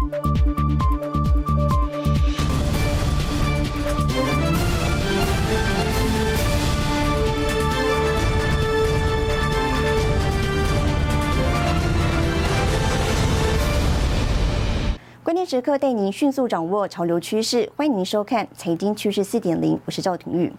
关键时刻带您迅速掌握潮流趋势，欢迎您收看《财经趋势四点零》，我是赵廷玉。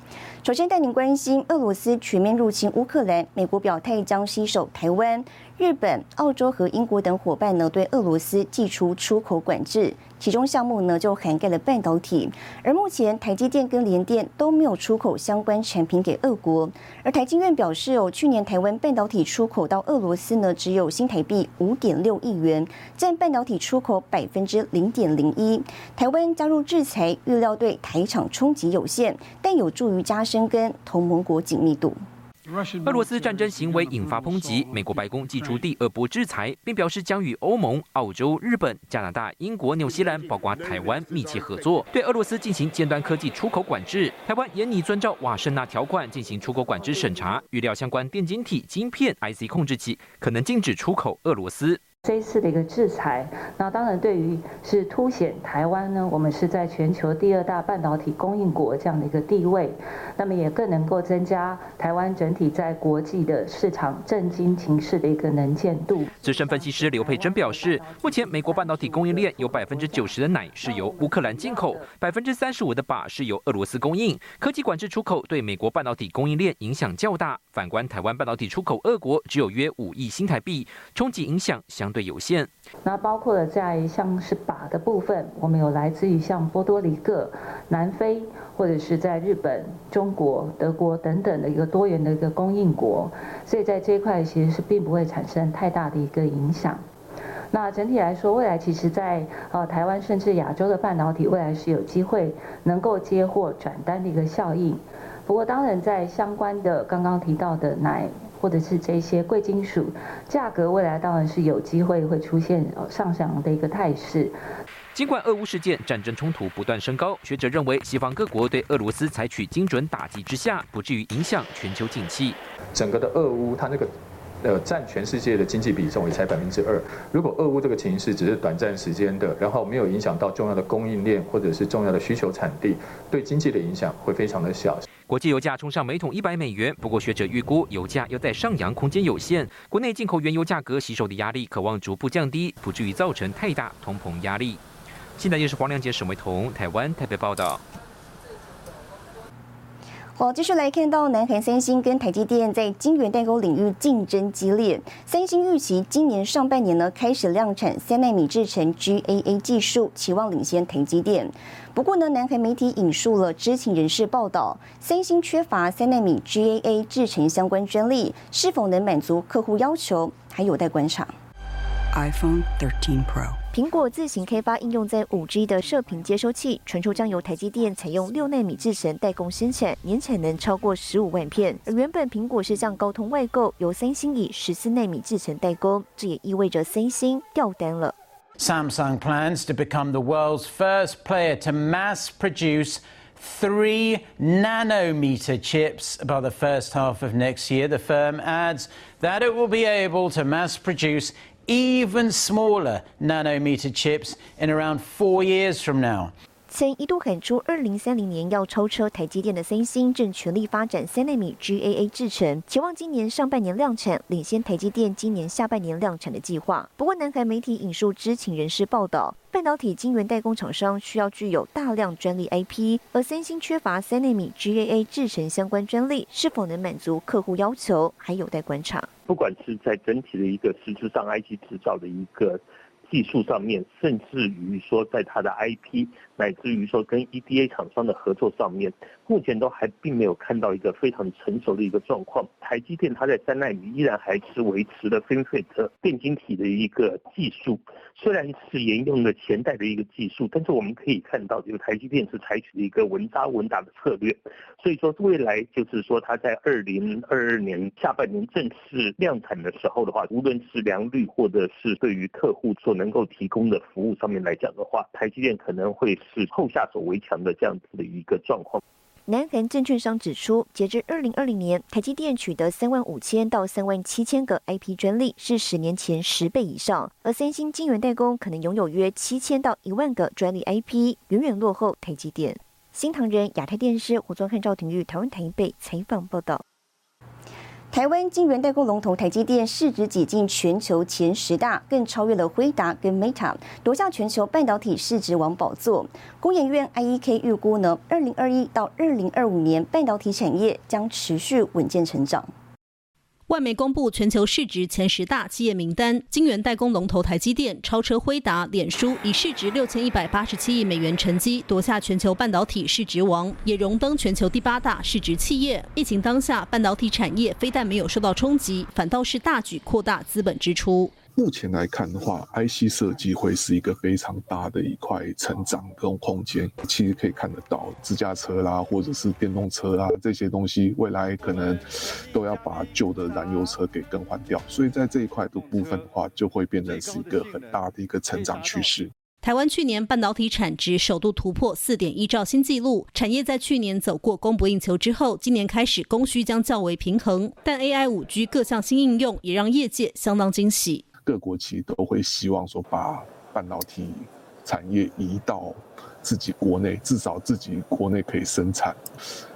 首先带您关心俄罗斯全面入侵乌克兰，美国表态将携手台湾、日本、澳洲和英国等伙伴呢，对俄罗斯寄出出口管制。其中项目呢就涵盖了半导体，而目前台积电跟联电都没有出口相关产品给俄国。而台积院表示哦，去年台湾半导体出口到俄罗斯呢只有新台币五点六亿元，占半导体出口百分之零点零一。台湾加入制裁，预料对台厂冲击有限，但有助于加深跟同盟国紧密度。俄罗斯战争行为引发抨击，美国白宫祭出第二波制裁，并表示将与欧盟、澳洲、日本、加拿大、英国、纽西兰，包括台湾密切合作，对俄罗斯进行尖端科技出口管制。台湾严拟遵照瓦申纳条款进行出口管制审查，预料相关电晶体、晶片、IC 控制器可能禁止出口俄罗斯。这一次的一个制裁，那当然对于是凸显台湾呢，我们是在全球第二大半导体供应国这样的一个地位，那么也更能够增加台湾整体在国际的市场震惊情势的一个能见度。资深分析师刘佩珍表示，目前美国半导体供应链有百分之九十的奶是由乌克兰进口，百分之三十五的靶是由俄罗斯供应，科技管制出口对美国半导体供应链影响较大。反观台湾半导体出口俄国只有约五亿新台币，冲击影响相。对有限，那包括了在像是靶的部分，我们有来自于像波多黎各、南非，或者是在日本、中国、德国等等的一个多元的一个供应国，所以在这一块其实是并不会产生太大的一个影响。那整体来说，未来其实在呃台湾甚至亚洲的半导体，未来是有机会能够接货转单的一个效应。不过当然在相关的刚刚提到的奶。或者是这些贵金属价格，未来当然是有机会会出现上涨的一个态势。尽管俄乌事件战争冲突不断升高，学者认为西方各国对俄罗斯采取精准打击之下，不至于影响全球景气。整个的俄乌，它那个呃占全世界的经济比重也才百分之二。如果俄乌这个情势只是短暂时间的，然后没有影响到重要的供应链或者是重要的需求产地，对经济的影响会非常的小。国际油价冲上每桶一百美元，不过学者预估油价要在上扬空间有限，国内进口原油价格吸收的压力渴望逐步降低，不至于造成太大通膨压力。现在又是黄亮杰、沈维彤，台湾台北报道。好，继续来看到南韩三星跟台积电在晶圆代工领域竞争激烈。三星预期今年上半年呢开始量产三纳米制程 GAA 技术，期望领先台积电。不过呢，南韩媒体引述了知情人士报道，三星缺乏三纳米 GAA 制程相关专利，是否能满足客户要求，还有待观察。iPhone 13 Pro。苹果自行开发应用在五 G 的射频接收器，传出将由台积电采用六纳米制程代工生产，年产能超过十五万片。而原本苹果是向高通外购，由三星以十四纳米制程代工，这也意味着三星掉单了。Samsung plans to become the world's first player to mass produce three nanometer chips by the first half of next year. The firm adds that it will be able to mass produce even smaller nanometer chips in around four years from now. 曾一度喊出二零三零年要超车台积电的三星，正全力发展三纳米 GAA 制程，期望今年上半年量产，领先台积电今年下半年量产的计划。不过，南海媒体引述知情人士报道，半导体晶圆代工厂商需要具有大量专利 IP，而三星缺乏三纳米 GAA 制程相关专利，是否能满足客户要求，还有待观察。不管是在整体的一个实质上 IC 制造的一个技术上面，甚至于说在它的 IP。乃至于说跟 EDA 厂商的合作上面，目前都还并没有看到一个非常成熟的一个状况。台积电它在三纳米依然还是维持了 FinFET 电晶体的一个技术，虽然是沿用了前代的一个技术，但是我们可以看到，这个台积电是采取了一个稳扎稳打的策略。所以说未来就是说它在二零二二年下半年正式量产的时候的话，无论是良率或者是对于客户所能够提供的服务上面来讲的话，台积电可能会。是后下手为强的这样子的一个状况。南韩证券商指出，截至二零二零年，台积电取得三万五千到三万七千个 IP 专利，是十年前十倍以上。而三星晶圆代工可能拥有约七千到一万个专利 IP，远远落后台积电。新唐人亚太电视胡宗汉、赵廷玉台湾台北采访报道。台湾晶圆代工龙头台积电市值挤进全球前十大，更超越了辉达跟 Meta，夺下全球半导体市值王宝座。工研院 IEK 预估呢，二零二一到二零二五年半导体产业将持续稳健成长。外媒公布全球市值前十大企业名单，晶圆代工龙头台积电超车辉达、脸书，以市值六千一百八十七亿美元成绩夺下全球半导体市值王，也荣登全球第八大市值企业。疫情当下，半导体产业非但没有受到冲击，反倒是大举扩大资本支出。目前来看的话，IC 设计会是一个非常大的一块成长跟空间。其实可以看得到，自驾车啦，或者是电动车啦这些东西，未来可能都要把旧的燃油车给更换掉。所以在这一块的部分的话，就会变成是一个很大的一个成长趋势。台湾去年半导体产值首度突破四点一兆新纪录，产业在去年走过供不应求之后，今年开始供需将较为平衡。但 AI、五 G 各项新应用也让业界相当惊喜。各国其实都会希望说，把半导体产业移到自己国内，至少自己国内可以生产，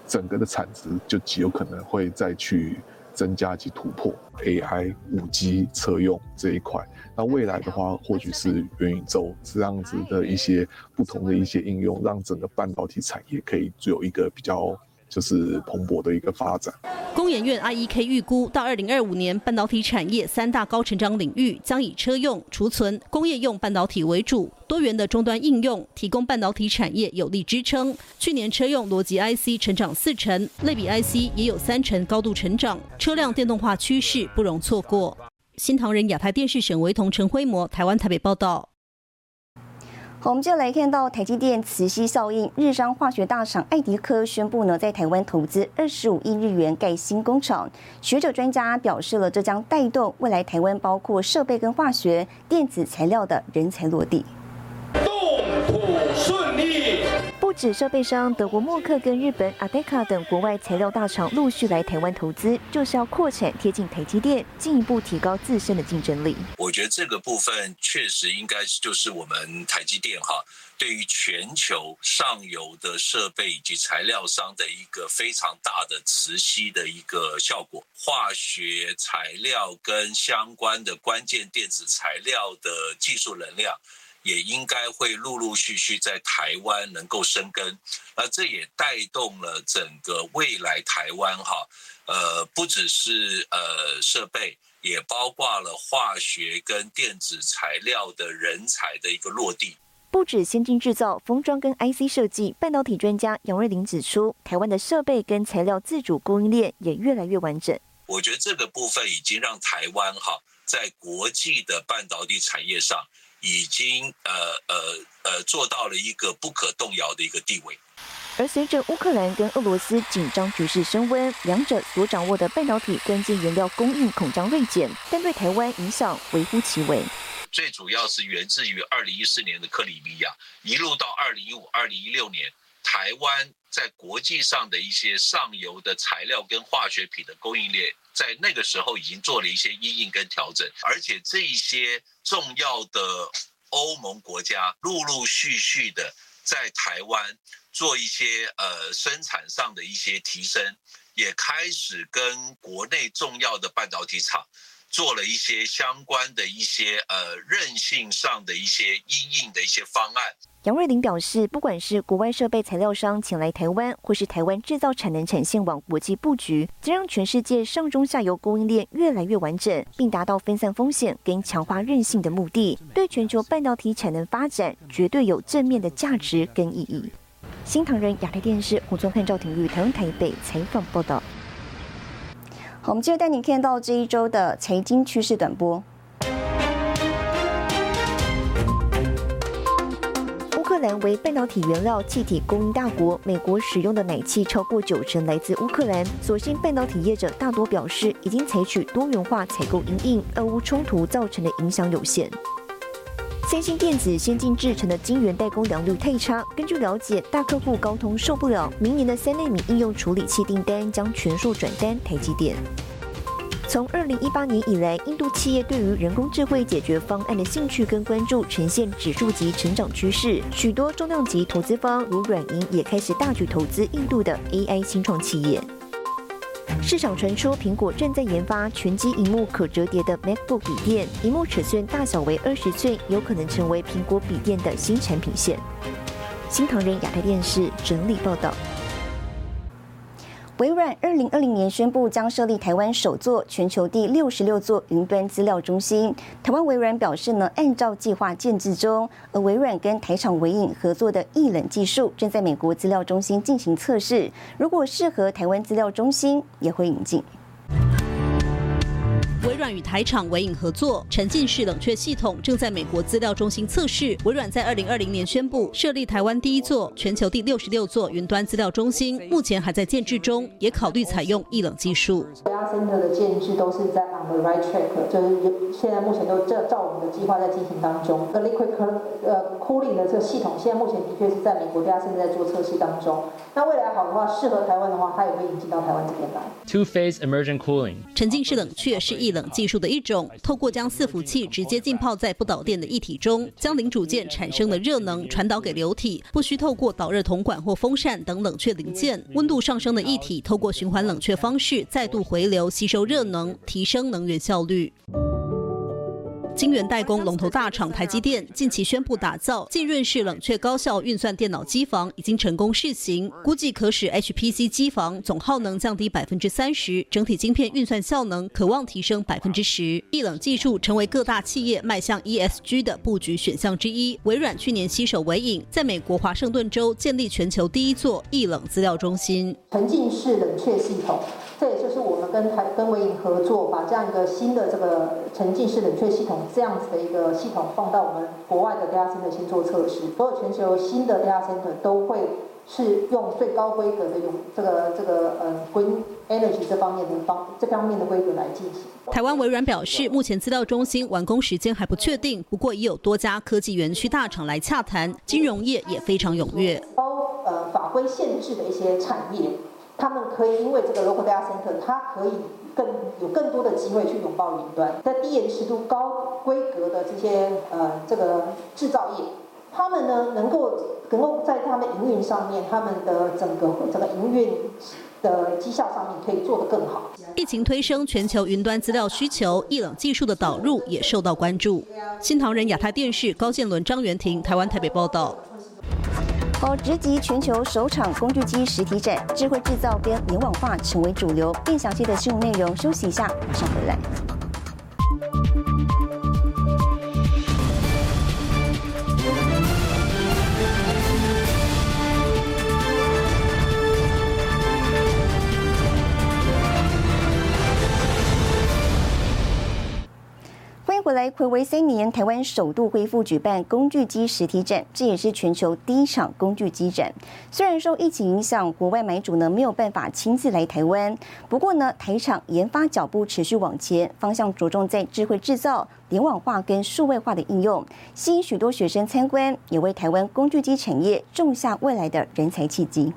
整个的产值就极有可能会再去增加及突破 AI、五 G 车用这一块。那未来的话，或许是元宇宙这样子的一些不同的一些应用，让整个半导体产业可以有一个比较。就是蓬勃的一个发展。工研院 IEK 预估，到二零二五年，半导体产业三大高成长领域将以车用、储存、工业用半导体为主，多元的终端应用提供半导体产业有力支撑。去年车用逻辑 IC 成长四成，类比 IC 也有三成高度成长，车辆电动化趋势不容错过。新唐人亚太电视沈维同陈辉模，台湾台北报道。我们就来看到台积电磁吸效应，日商化学大厂艾迪科宣布呢，在台湾投资二十五亿日元盖新工厂。学者专家表示了，这将带动未来台湾包括设备跟化学、电子材料的人才落地。指设备商德国默克跟日本阿戴卡等国外材料大厂陆续来台湾投资，就是要扩产贴近台积电，进一步提高自身的竞争力。我觉得这个部分确实应该就是我们台积电哈，对于全球上游的设备以及材料商的一个非常大的磁吸的一个效果，化学材料跟相关的关键电子材料的技术能量。也应该会陆陆续续在台湾能够生根，那这也带动了整个未来台湾哈，呃，不只是呃设备，也包括了化学跟电子材料的人才的一个落地。不止先进制造、封装跟 IC 设计，半导体专家杨瑞玲指出，台湾的设备跟材料自主供应链也越来越完整。我觉得这个部分已经让台湾哈，在国际的半导体产业上。已经呃呃呃做到了一个不可动摇的一个地位。而随着乌克兰跟俄罗斯紧张局势升温，两者所掌握的半导体关键原料供应恐将锐减，但对台湾影响微乎其微。最主要是源自于二零一四年的克里米亚，一路到二零一五、二零一六年，台湾在国际上的一些上游的材料跟化学品的供应链。在那个时候已经做了一些阴应跟调整，而且这一些重要的欧盟国家陆陆续续的在台湾做一些呃生产上的一些提升，也开始跟国内重要的半导体厂。做了一些相关的一些呃韧性上的一些阴影的一些方案。杨瑞玲表示，不管是国外设备材料商前来台湾，或是台湾制造产能产线往国际布局，将让全世界上中下游供应链越来越完整，并达到分散风险跟强化韧性的目的，对全球半导体产能发展绝对有正面的价值跟意义。新唐人亚太电视胡宗汉、赵廷玉台湾台北采访报道。我们接着带你看到这一周的财经趋势短波。乌克兰为半导体原料气体供应大国，美国使用的奶气超过九成来自乌克兰。所幸半导体业者大多表示，已经采取多元化采购，因应俄乌冲突造成的影响有限。三星电子先进制成的晶圆代工良率太差，根据了解，大客户高通受不了，明年的三纳米应用处理器订单将全数转单台积电。从二零一八年以来，印度企业对于人工智慧解决方案的兴趣跟关注呈现指数级成长趋势，许多重量级投资方如软银也开始大举投资印度的 AI 新创企业。市场传出苹果正在研发全机荧幕可折叠的 MacBook 笔电，荧幕尺寸大小为二十寸，有可能成为苹果笔电的新产品线。新唐人亚太电视整理报道。微软二零二零年宣布将设立台湾首座、全球第六十六座云端资料中心。台湾微软表示呢，按照计划建制中，而微软跟台厂微影合作的液冷技术正在美国资料中心进行测试。如果适合台湾资料中心，也会引进。微软与台厂微影合作，沉浸式冷却系统正在美国资料中心测试。微软在二零二零年宣布设立台湾第一座、全球第六十六座云端资料中心，目前还在建制中，也考虑采用液冷技术。Center 的建制都是在 on the right track，就是现在目前都照照我们的计划在进行当中。呃，liquid 呃 cooling 的这个系统，现在目前的确是在美国 Data center 在做测试当中。那未来好的话，适合台湾的话，它也会引进到台湾这边来。Two phase immersion cooling，沉浸式冷却是液冷技术的一种，透过将伺服器直接浸泡在不导电的液体中，将零组件产生的热能传导给流体，不需透过导热铜管或风扇等冷却零件。温度上升的液体透过循环冷却方式再度回流吸收热能，提升能源效率。晶圆代工龙头大厂台积电近期宣布打造浸润式冷却高效运算电脑机房，已经成功试行，估计可使 HPC 机房总耗能降低百分之三十，整体晶片运算效能可望提升百分之十。液冷技术成为各大企业迈向 ESG 的布局选项之一。微软去年携手微影，在美国华盛顿州建立全球第一座液冷资料中心。沉浸式冷却系统，这也就是我们跟台跟微影合作，把这样一个新的这个沉浸式冷却系统。这样子的一个系统放到我们国外的 data center 先做测试，所有全球新的 data center 都会是用最高规格的用这个这个呃 green energy 这方面的方这方面的规格来进行。台湾微软表示，目前资料中心完工时间还不确定，不过已有多家科技园区大厂来洽谈，金融业也非常踊跃。包呃法规限制的一些产业，他们可以因为这个 local data center，它可以。更有更多的机会去拥抱云端，在低延迟度、高规格的这些呃这个制造业，他们呢能够能够在他们营运上面，他们的整个整个营运的绩效上面可以做得更好。疫情推升全球云端资料需求，液冷技术的导入也受到关注。新唐人亚太电视高建伦、张元婷，台湾台北报道。好，直击全球首场工具机实体展，智慧制造跟联网化成为主流。更详细的新闻内容，休息一下，马上回来。回来，暌违三年，台湾首度恢复举办工具机实体展，这也是全球第一场工具机展。虽然受疫情影响，国外买主呢没有办法亲自来台湾，不过呢，台厂研发脚步持续往前，方向着重在智慧制造、联网化跟数位化的应用，吸引许多学生参观，也为台湾工具机产业种下未来的人才契机。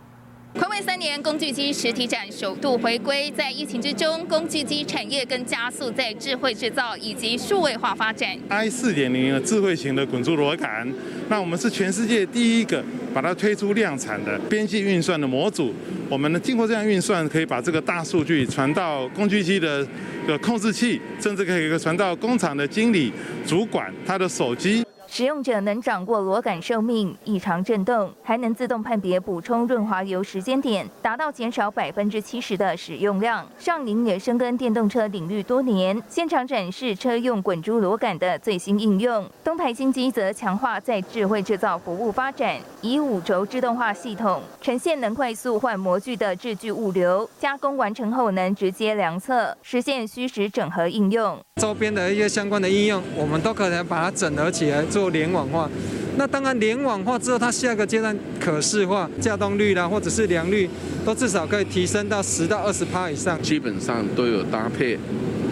暌违三年，工具机实体展首度回归。在疫情之中，工具机产业更加速在智慧制造以及数位化发展。i 四点零的智慧型的滚珠螺杆，那我们是全世界第一个把它推出量产的边际运算的模组。我们呢，经过这样运算，可以把这个大数据传到工具机的的控制器，甚至可以传到工厂的经理、主管他的手机。使用者能掌握螺杆寿命、异常震动，还能自动判别补充润滑油时间点，达到减少百分之七十的使用量。上林也深耕电动车领域多年，现场展示车用滚珠螺杆的最新应用。东台新机则强化在智慧制造服务发展，以五轴自动化系统呈现能快速换模具的制具物流，加工完成后能直接量测，实现虚实整合应用。周边的一些相关的应用，我们都可能把它整合起来。做联网化，那当然联网化之后，它下个阶段可视化，架动率啦，或者是良率，都至少可以提升到十到二十趴以上。基本上都有搭配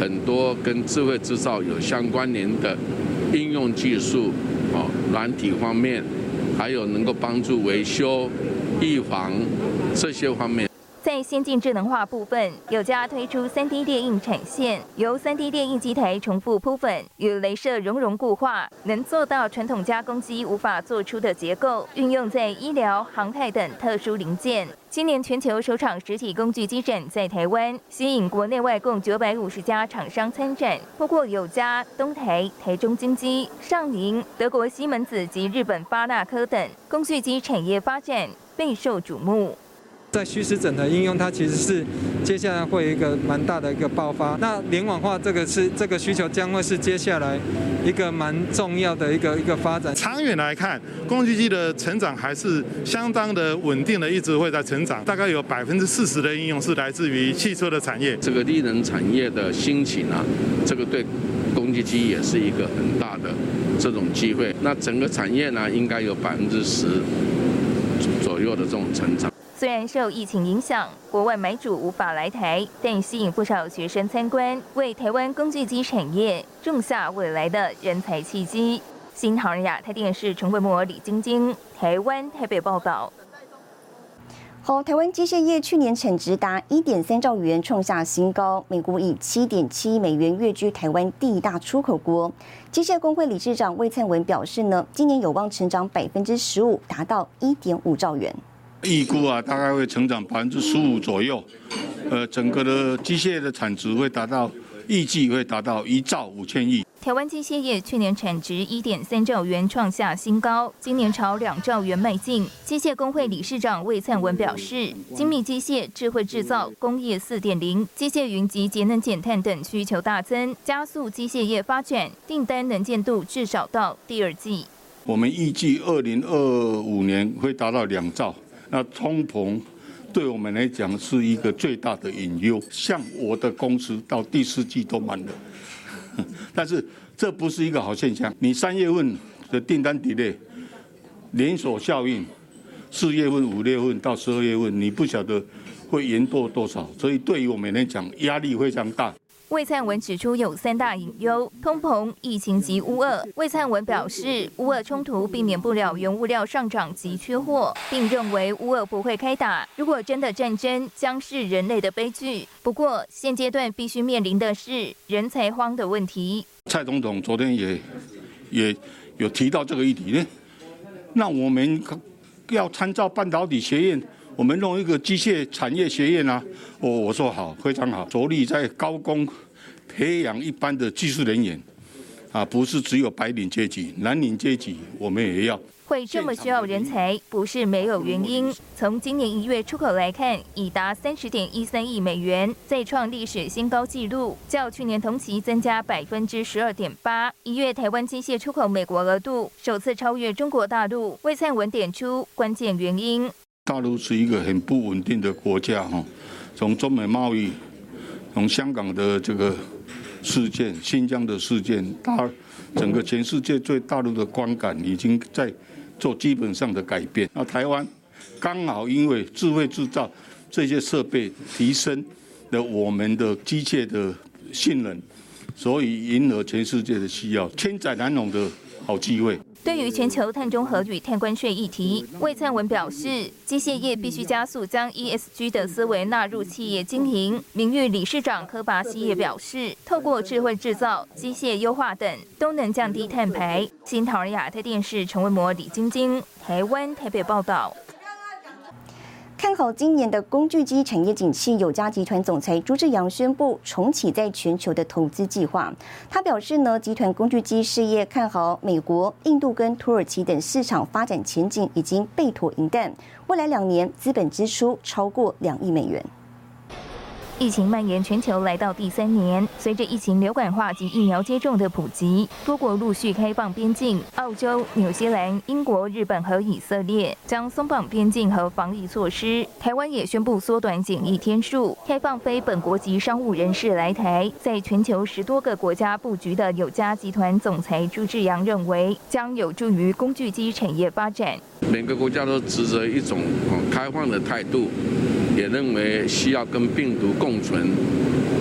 很多跟智慧制造有相关联的应用技术，哦，软体方面，还有能够帮助维修、预防这些方面。在先进智能化部分，有家推出 3D 电印产线，由 3D 电印机台重复铺粉与镭射熔融固化，能做到传统加工机无法做出的结构，运用在医疗、航太等特殊零件。今年全球首场实体工具机展在台湾，吸引国内外共九百五十家厂商参展，包括有家、东台、台中金机、上宁、德国西门子及日本巴纳科等，工具机产业发展备受瞩目。在虚实整合应用，它其实是接下来会有一个蛮大的一个爆发。那联网化这个是这个需求将会是接下来一个蛮重要的一个一个发展。长远来看，工具机的成长还是相当的稳定的，一直会在成长。大概有百分之四十的应用是来自于汽车的产业。这个利能产业的兴起呢，这个对工具机也是一个很大的这种机会。那整个产业呢，应该有百分之十左右的这种成长。虽然受疫情影响，国外买主无法来台，但吸引不少学生参观，为台湾工具机产业种下未来的人才契机。新唐人亚太电视陈慧模、李晶晶，台湾台北报道。好，台湾机械业去年产值达一点三兆元，创下新高。美国以七点七亿美元跃居台湾第一大出口国。机械工会理事长魏灿文表示呢，今年有望成长百分之十五，达到一点五兆元。预估啊，大概会成长百分之十五左右，呃，整个的机械的产值会达到，预计会达到一兆五千亿。台湾机械业去年产值一点三兆元，创下新高，今年朝两兆元迈进。机械工会理事长魏灿文表示，精密机械、智慧制造、工业四点零、机械云及节能减碳等需求大增，加速机械业发展，订单能见度至少到第二季。我们预计二零二五年会达到两兆。那通膨对我们来讲是一个最大的隐忧。像我的公司到第四季都满了，但是这不是一个好现象。你三月份的订单 delay，连锁效应，四月份、五月份到十二月份，你不晓得会延多多少，所以对于我们来讲压力非常大。魏灿文指出有三大隐忧：通膨、疫情及乌俄。魏灿文表示，乌俄冲突避免不了原物料上涨及缺货，并认为乌俄不会开打。如果真的战争，将是人类的悲剧。不过，现阶段必须面临的是人才荒的问题。蔡总统昨天也也有提到这个议题呢。那我们要参照半导体学院。我们弄一个机械产业学院啊，我我说好，非常好，着力在高工培养一般的技术人员，啊，不是只有白领阶级，蓝领阶级我们也要。会这么需要人才，不是没有原因。从今年一月出口来看，已达三十点一三亿美元，再创历史新高纪录，较去年同期增加百分之十二点八。一月台湾机械出口美国额度首次超越中国大陆，魏灿文点出关键原因。大陆是一个很不稳定的国家哈，从中美贸易，从香港的这个事件、新疆的事件，大整个全世界对大陆的观感已经在做基本上的改变。那台湾刚好因为智慧制造这些设备提升了我们的机械的性能，所以迎合全世界的需要，千载难逢的好机会。对于全球碳中和与碳关税议题，魏灿文表示，机械业必须加速将 ESG 的思维纳入企业经营。名誉理事长柯拔西也表示，透过智慧制造、机械优化等，都能降低碳排。新唐尔亚太电视陈文模、李晶晶，台湾台北报道。看好今年的工具机产业景气，友家集团总裁朱志阳宣布重启在全球的投资计划。他表示呢，集团工具机事业看好美国、印度跟土耳其等市场发展前景，已经备妥银弹，未来两年资本支出超过两亿美元。疫情蔓延全球来到第三年，随着疫情流感化及疫苗接种的普及，多国陆续开放边境。澳洲、纽西兰、英国、日本和以色列将松绑边境和防疫措施。台湾也宣布缩短检疫天数，开放非本国籍商务人士来台。在全球十多个国家布局的友家集团总裁朱志阳认为，将有助于工具机产业发展。每个国家都持着一种开放的态度。也认为需要跟病毒共存，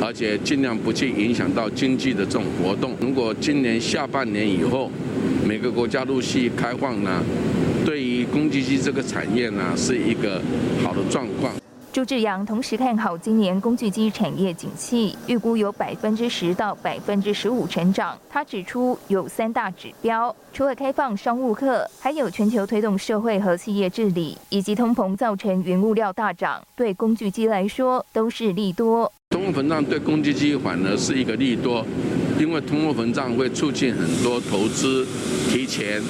而且尽量不去影响到经济的这种活动。如果今年下半年以后，每个国家陆续开放呢，对于公积金这个产业呢，是一个好的状况。朱志阳同时看好今年工具机产业景气，预估有百分之十到百分之十五成长。他指出有三大指标，除了开放商务客，还有全球推动社会和企业治理，以及通膨造成原物料大涨，对工具机来说都是利多。通货膨胀对工具机反而是一个利多，因为通货膨胀会促进很多投资提前，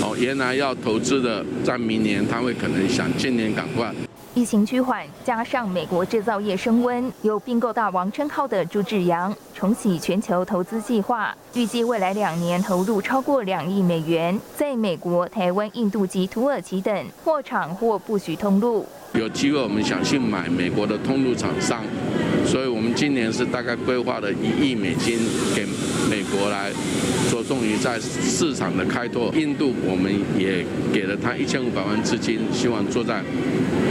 哦，原来要投资的，在明年他会可能想今年赶快。疫情趋缓，加上美国制造业升温，有并购大王称号的朱志阳重启全球投资计划，预计未来两年投入超过两亿美元，在美国、台湾、印度及土耳其等货场或不许通路。有机会，我们想去买美国的通路厂商，所以我们今年是大概规划了一亿美金给美国来着重于在市场的开拓。印度我们也给了他一千五百万资金，希望做在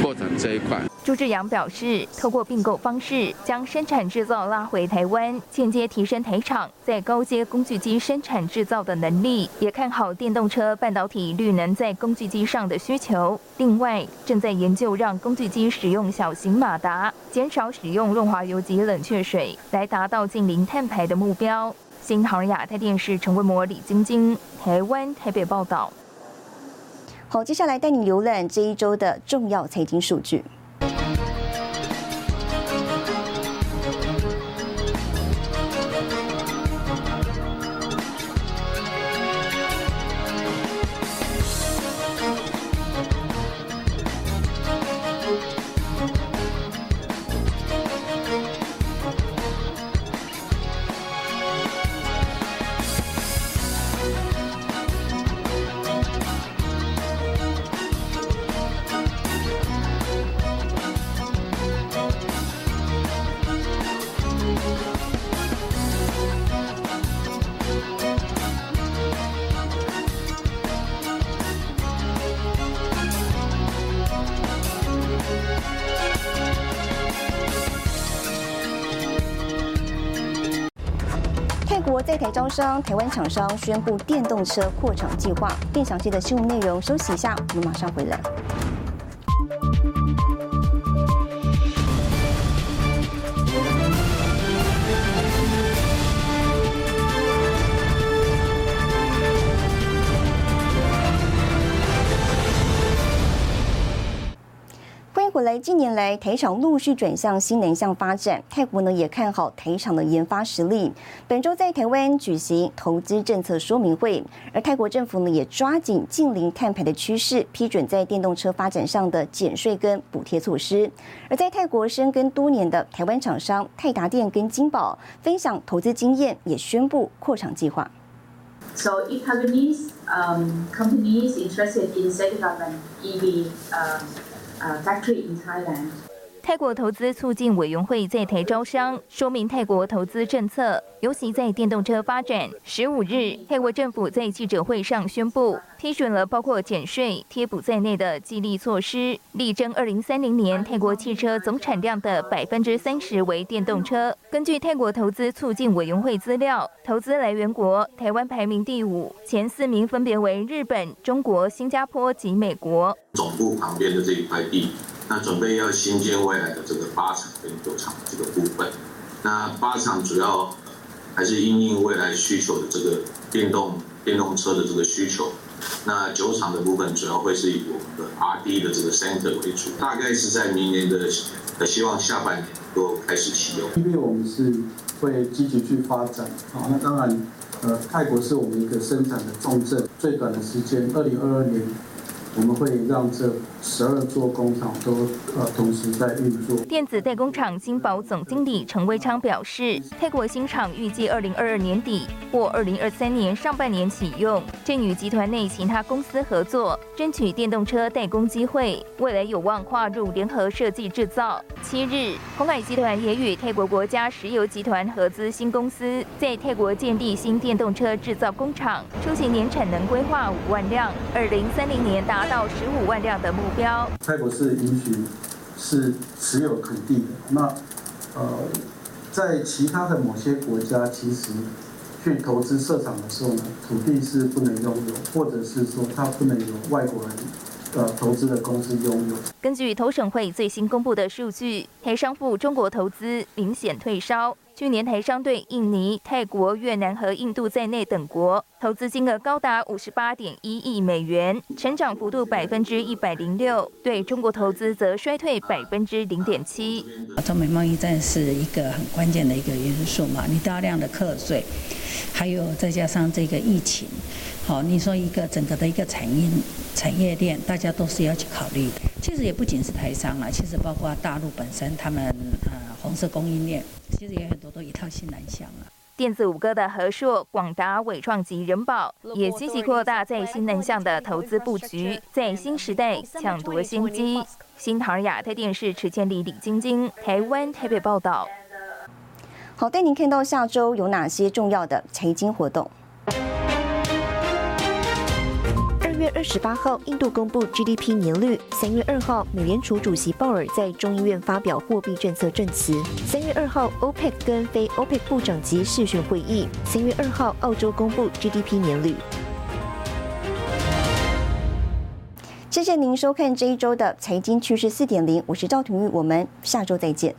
扩展这一块。朱志阳表示，透过并购方式将生产制造拉回台湾，间接提升台厂在高阶工具机生产制造的能力，也看好电动车半导体绿能在工具机上的需求。另外，正在研究让工具机使用小型马达，减少使用润滑油及冷却水，来达到近零碳排的目标。新唐亚太电视陈文模、李晶晶，台湾台北报道。好，接下来带你浏览这一周的重要财经数据。台招商，台湾厂商宣布电动车扩厂计划。更详细的新闻内容，休息一下，我们马上回来。来，近年来台厂陆续转向新能向发展，泰国呢也看好台厂的研发实力。本周在台湾举行投资政策说明会，而泰国政府呢也抓紧近零碳排的趋势，批准在电动车发展上的减税跟补贴措施。而在泰国深耕多年的台湾厂商泰达电跟金宝分享投资经验，也宣布扩厂计划。So if Taiwanese um, companies interested in setting up an EV um, uh, factory in Thailand. 泰国投资促进委员会在台招商，说明泰国投资政策，尤其在电动车发展。十五日，泰国政府在记者会上宣布，批准了包括减税、贴补在内的激励措施，力争二零三零年泰国汽车总产量的百分之三十为电动车。根据泰国投资促进委员会资料，投资来源国台湾排名第五，前四名分别为日本、中国、新加坡及美国。总部旁边的这一块地。那准备要新建未来的这个八厂跟九厂这个部分，那八厂主要还是因应未来需求的这个电动电动车的这个需求，那九厂的部分主要会是以我们的 R&D 的这个 center 为主，大概是在明年的呃希望下半年能够开始启用。因为我们是会积极去发展，好，那当然，呃，泰国是我们一个生产的重镇，最短的时间，二零二二年。我们会让这十二座工厂都呃同时在运作。电子代工厂金宝总经理陈威昌表示，泰国新厂预计二零二二年底或二零二三年上半年启用，正与集团内其他公司合作，争取电动车代工机会，未来有望跨入联合设计制造。七日，鸿海集团也与泰国国家石油集团合资新公司，在泰国建立新电动车制造工厂，初期年产能规划五万辆，二零三零年达。达到十五万辆的目标。泰国是允许是持有土地的，那呃，在其他的某些国家，其实去投资设厂的时候呢，土地是不能拥有，或者是说它不能有外国人呃投资的公司拥有。根据投审会最新公布的数据，台商赴中国投资明显退烧。去年台商对印尼、泰国、越南和印度在内等国投资金额高达五十八点一亿美元，成长幅度百分之一百零六；对中国投资则衰退百分之零点七。中美贸易战是一个很关键的一个因素嘛，你大量的课税，还有再加上这个疫情，好，你说一个整个的一个产业产业链，大家都是要去考虑的。其实也不仅是台商了，其实包括大陆本身，他们呃红色供应链，其实也很多都一套新南向了。电子五哥的和硕、广达、伟创及人保也积极扩大在新南向的投资布局，在新时代抢夺先机。新唐尔亚太电视池千里、李晶晶，台湾台北报道。好，带您看到下周有哪些重要的财经活动。二十八号，印度公布 GDP 年率。三月二号，美联储主席鲍尔在众议院发表货币政策证词。三月二号，OPEC 跟非 OPEC 部长级视讯会议。三月二号，澳洲公布 GDP 年率。谢谢您收看这一周的财经趋势四点零，我是赵廷玉，我们下周再见。